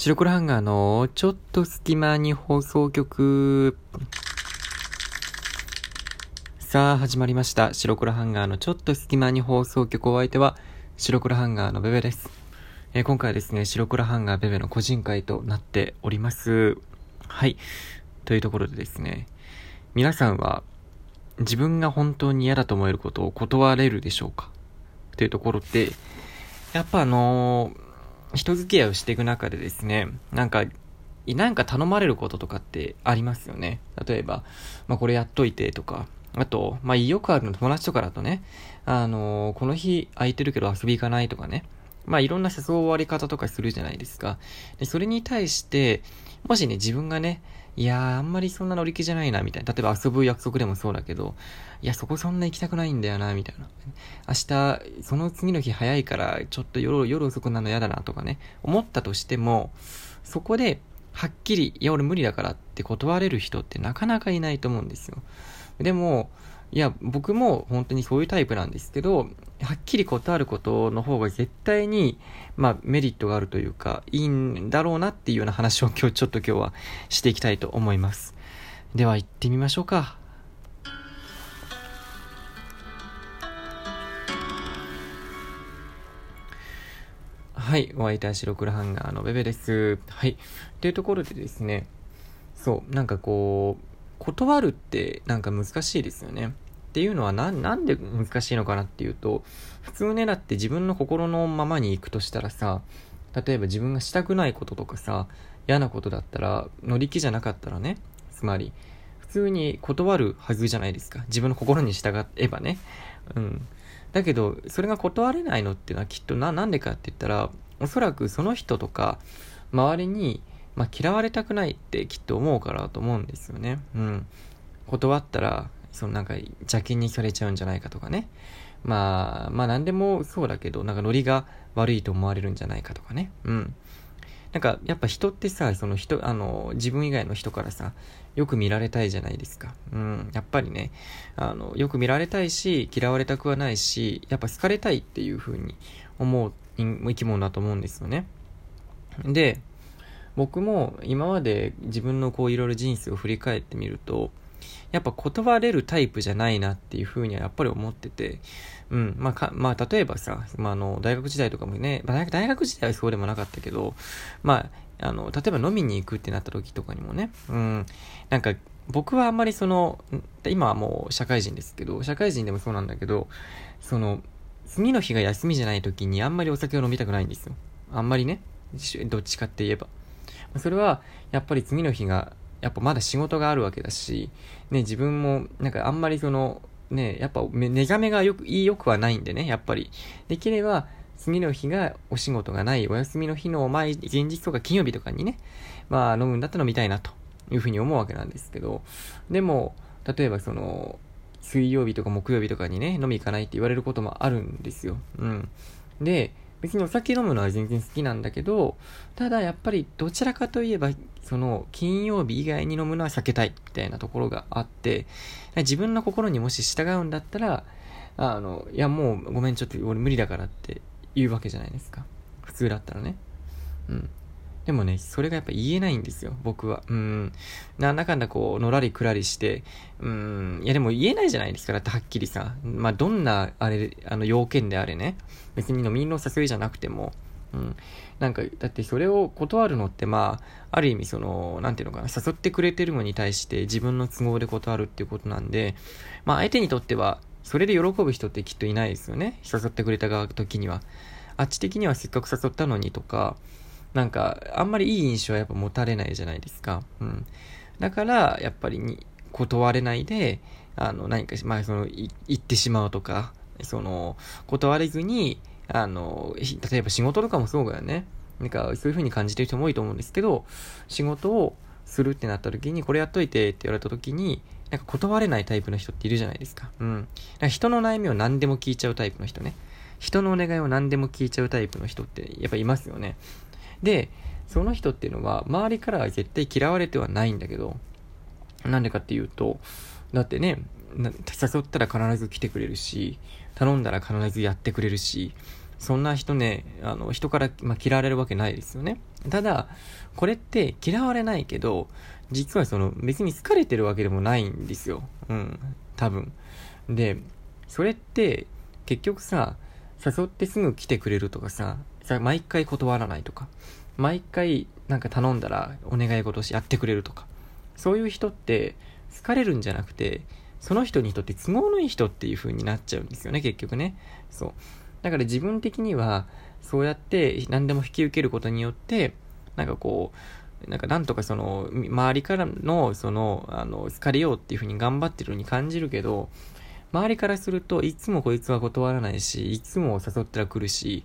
白黒ハンガーのちょっと隙間に放送局。さあ、始まりました。白黒ハンガーのちょっと隙間に放送局お相手は、白黒ハンガーのベベです。えー、今回はですね、白黒ハンガーベベの個人会となっております。はい。というところでですね、皆さんは自分が本当に嫌だと思えることを断れるでしょうか？というところで、やっぱあのー人付き合いをしていく中でですね、なんか、なんか頼まれることとかってありますよね。例えば、まあこれやっといてとか、あと、まあよくあるの友達とかだとね、あのー、この日空いてるけど遊び行かないとかね、まあいろんな誘われ方とかするじゃないですか。で、それに対して、もしね、自分がね、いやー、あんまりそんな乗り気じゃないな、みたいな。例えば遊ぶ約束でもそうだけど、いや、そこそんな行きたくないんだよな、みたいな。明日、その次の日早いから、ちょっと夜、夜遅くなるの嫌だな、とかね、思ったとしても、そこで、はっきり、いや、俺無理だからって断れる人ってなかなかいないと思うんですよ。でも、いや、僕も本当にそういうタイプなんですけど、はっきり断ることの方が絶対に、まあ、メリットがあるというか、いいんだろうなっていうような話を今日、ちょっと今日はしていきたいと思います。では行ってみましょうか。はい、お相手は白黒ハンガーのベベです。はい。というところでですね、そう、なんかこう、断るってなんか難しいですよね。っていうのはな、んで難しいのかなっていうと、普通ね、だって自分の心のままに行くとしたらさ、例えば自分がしたくないこととかさ、嫌なことだったら、乗り気じゃなかったらね、つまり、普通に断るはずじゃないですか。自分の心に従えばね。うん。だけど、それが断れないのっていうのはきっとな、なんでかって言ったら、おそらくその人とか、周りにまあ、嫌われたくないってきっと思うからと思うんですよね。うん。断ったら、そのなんか邪気にされちゃうんじゃないかとかね。まあ、まあ何でもそうだけど、なんかノリが悪いと思われるんじゃないかとかね。うん。なんかやっぱ人ってさ、その人、あの、自分以外の人からさ、よく見られたいじゃないですか。うん。やっぱりね、あの、よく見られたいし、嫌われたくはないし、やっぱ好かれたいっていう風に思う生き物だと思うんですよね。で、僕も今まで自分のこういろいろ人生を振り返ってみると、やっぱ断れるタイプじゃないなっていうふうにはやっぱり思ってて、うん、まあか、まあ例えばさ、まあの、大学時代とかもね、まあ、大学時代はそうでもなかったけど、まあ、あの、例えば飲みに行くってなった時とかにもね、うん、なんか僕はあんまりその、今はもう社会人ですけど、社会人でもそうなんだけど、その、次の日が休みじゃない時にあんまりお酒を飲みたくないんですよ。あんまりね、どっちかって言えば。それは、やっぱり次の日が、やっぱまだ仕事があるわけだし、ね、自分も、なんかあんまりその、ね、やっぱ寝覚めがよく、いいよくはないんでね、やっぱり。できれば、次の日がお仕事がないお休みの日の前、前日とか金曜日とかにね、まあ飲むんだったら飲みたいなというふうに思うわけなんですけど、でも、例えばその、水曜日とか木曜日とかにね、飲み行かないって言われることもあるんですよ。うん。で、別にお酒飲むのは全然好きなんだけど、ただやっぱりどちらかといえば、その金曜日以外に飲むのは避けたいみたいなところがあって、自分の心にもし従うんだったら、あの、いやもうごめんちょっと俺無理だからって言うわけじゃないですか。普通だったらね。うん。でもね、それがやっぱ言えないんですよ、僕は。うん。なんだかんだこう、のらりくらりして、うん。いやでも言えないじゃないですか、だってはっきりさ。まあ、どんな、あれ、あの、要件であれね。別に飲みの誘いじゃなくても。うん。なんか、だってそれを断るのって、まあ、ある意味その、なんていうのかな、誘ってくれてるのに対して自分の都合で断るっていうことなんで、まあ、相手にとっては、それで喜ぶ人ってきっといないですよね。誘ってくれた側時には。あっち的にはせっかく誘ったのにとか、なんか、あんまりいい印象はやっぱ持たれないじゃないですか。うん。だから、やっぱりに、断れないで、あの、何か、まあ、その、言ってしまうとか、その、断れずに、あの、例えば仕事とかもそうだよね。なんか、そういう風に感じてる人も多いと思うんですけど、仕事をするってなった時に、これやっといてって言われた時に、なんか断れないタイプの人っているじゃないですか。うん。人の悩みを何でも聞いちゃうタイプの人ね。人のお願いを何でも聞いちゃうタイプの人ってやっぱいますよね。で、その人っていうのは、周りからは絶対嫌われてはないんだけど、なんでかっていうと、だってね、誘ったら必ず来てくれるし、頼んだら必ずやってくれるし、そんな人ね、あの、人から、まあ、嫌われるわけないですよね。ただ、これって嫌われないけど、実はその、別に好かれてるわけでもないんですよ。うん、多分。で、それって、結局さ、誘ってすぐ来てくれるとかさ、さ毎回断らないとか、毎回なんか頼んだらお願い事しやってくれるとか、そういう人って好かれるんじゃなくて、その人にとって都合のいい人っていう風になっちゃうんですよね、結局ね。そう。だから自分的には、そうやって何でも引き受けることによって、なんかこう、なんかなんとかその、周りからの、その、あの、好かれようっていう風に頑張ってるように感じるけど、周りからするといつもこいつは断らないし、いつも誘ったら来るし、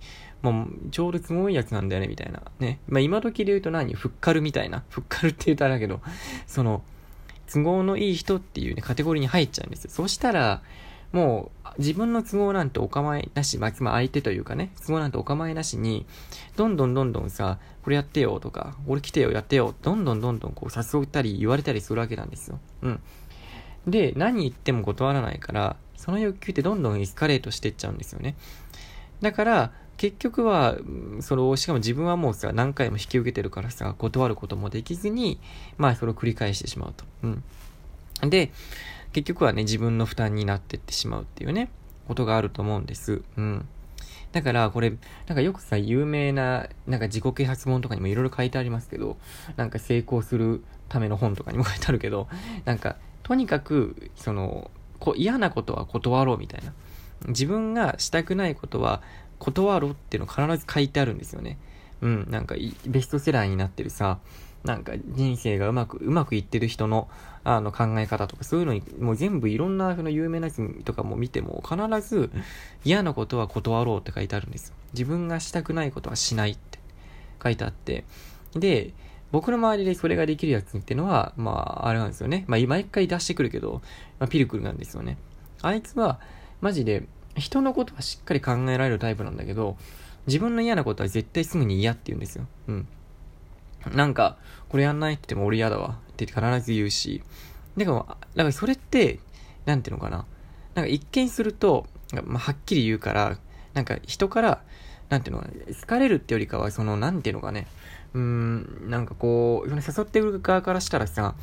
もうちょうど都合いいやつなんだよね、みたいな。ね。まあ今時で言うと何？ふっかるみたいな。ふっかるって言うとあれだけど、その、都合のいい人っていうね、カテゴリーに入っちゃうんですよ。そしたら、もう、自分の都合なんてお構いなし、まあ、まあ、相手というかね、都合なんてお構いなしに、どんどんどんどんさ、これやってよとか、俺来てよ、やってよ、どんどんどんどんこう誘ったり言われたりするわけなんですよ。うん。で、何言っても断らないから、その欲求ってどんどんエスカレートしていっちゃうんですよね。だから、結局は、それを、しかも自分はもうさ、何回も引き受けてるからさ、断ることもできずに、まあ、それを繰り返してしまうと。うん。で、結局はね、自分の負担になってってしまうっていうね、ことがあると思うんです。うん。だから、これ、なんかよくさ、有名な、なんか自己啓発本とかにもいろいろ書いてありますけど、なんか成功するための本とかにも書いてあるけど、なんか、とにかく、その、こ嫌なことは断ろうみたいな。自分がしたくないことは断ろうっていうの必ず書いてあるんですよね。うん、なんかベストセラーになってるさ、なんか人生がうまく、うまくいってる人の、あの考え方とかそういうのに、もう全部いろんなその有名なやつとかも見ても、必ず嫌なことは断ろうって書いてあるんですよ。自分がしたくないことはしないって書いてあって。で、僕の周りでそれができるやつっていうのは、まあ、あれなんですよね。まあ、毎回出してくるけど、まあ、ピルクルなんですよね。あいつは、マジで、人のことはしっかり考えられるタイプなんだけど、自分の嫌なことは絶対すぐに嫌って言うんですよ。うん。なんか、これやんないって言っても俺嫌だわって必ず言うし、だから、だからそれって、なんていうのかな。なんか一見すると、まあ、はっきり言うから、なんか人から、なんていうのかな、好かれるってよりかは、その、なんていうのかね、うーん、なんかこう、誘ってくる側からしたらさ、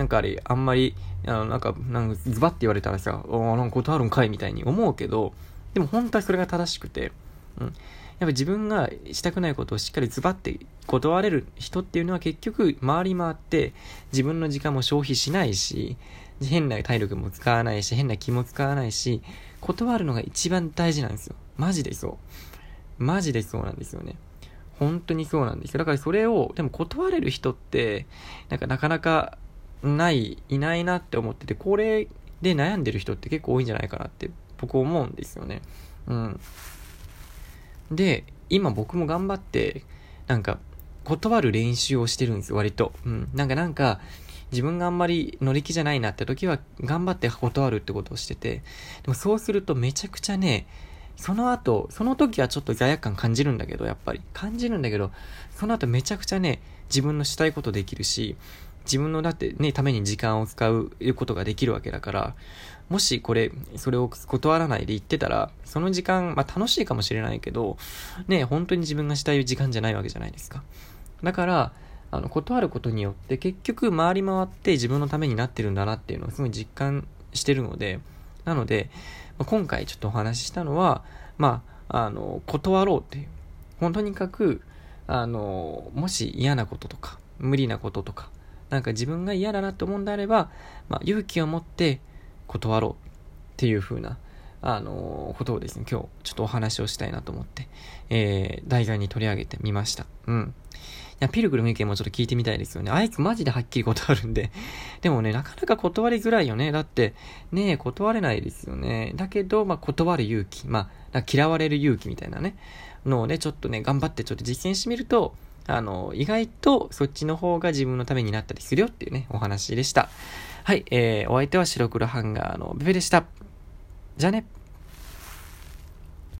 なんかあれ、あんまり、あの、なんか、なんかズバッて言われたらさ、おなんか断るんかいみたいに思うけど、でも本当はそれが正しくて、うん。やっぱ自分がしたくないことをしっかりズバって断れる人っていうのは結局回り回って自分の時間も消費しないし、変な体力も使わないし、変な気も使わないし、断るのが一番大事なんですよ。マジでそう。マジでそうなんですよね。本当にそうなんですよ。だからそれを、でも断れる人って、なんかなかなかない、いないなって思ってて、これで悩んでる人って結構多いんじゃないかなって僕思うんですよね。うん。で、今僕も頑張って、なんか、断る練習をしてるんですよ、割と。うん。なんかなんか、自分があんまり乗り気じゃないなって時は、頑張って断るってことをしてて、でもそうするとめちゃくちゃね、その後、その時はちょっと罪悪感感じるんだけど、やっぱり。感じるんだけど、その後めちゃくちゃね、自分のしたいことできるし、自分のだってね、ために時間を使うことができるわけだから、もしこれ、それを断らないで言ってたら、その時間、まあ楽しいかもしれないけど、ね、本当に自分がしたい時間じゃないわけじゃないですか。だから、あの、断ることによって結局回り回って自分のためになってるんだなっていうのをすごい実感してるので、なので、まあ、今回ちょっとお話ししたのは、まあ、あの、断ろうっていう。本当にかく、あの、もし嫌なこととか、無理なこととか、なんか自分が嫌だなって思うんであれば、まあ、勇気を持って断ろうっていう風な、あのー、ことをですね、今日ちょっとお話をしたいなと思って、えー、題材に取り上げてみました。うん。いや、ピルグルの意見もちょっと聞いてみたいですよね。あいつマジではっきり断るんで。でもね、なかなか断りづらいよね。だって、ねえ断れないですよね。だけど、まあ、断る勇気。まあ、嫌われる勇気みたいなね、のをね、ちょっとね、頑張ってちょっと実践してみると、あの、意外とそっちの方が自分のためになったりするよっていうね、お話でした。はい、えー、お相手は白黒ハンガーのベベでした。じゃあね。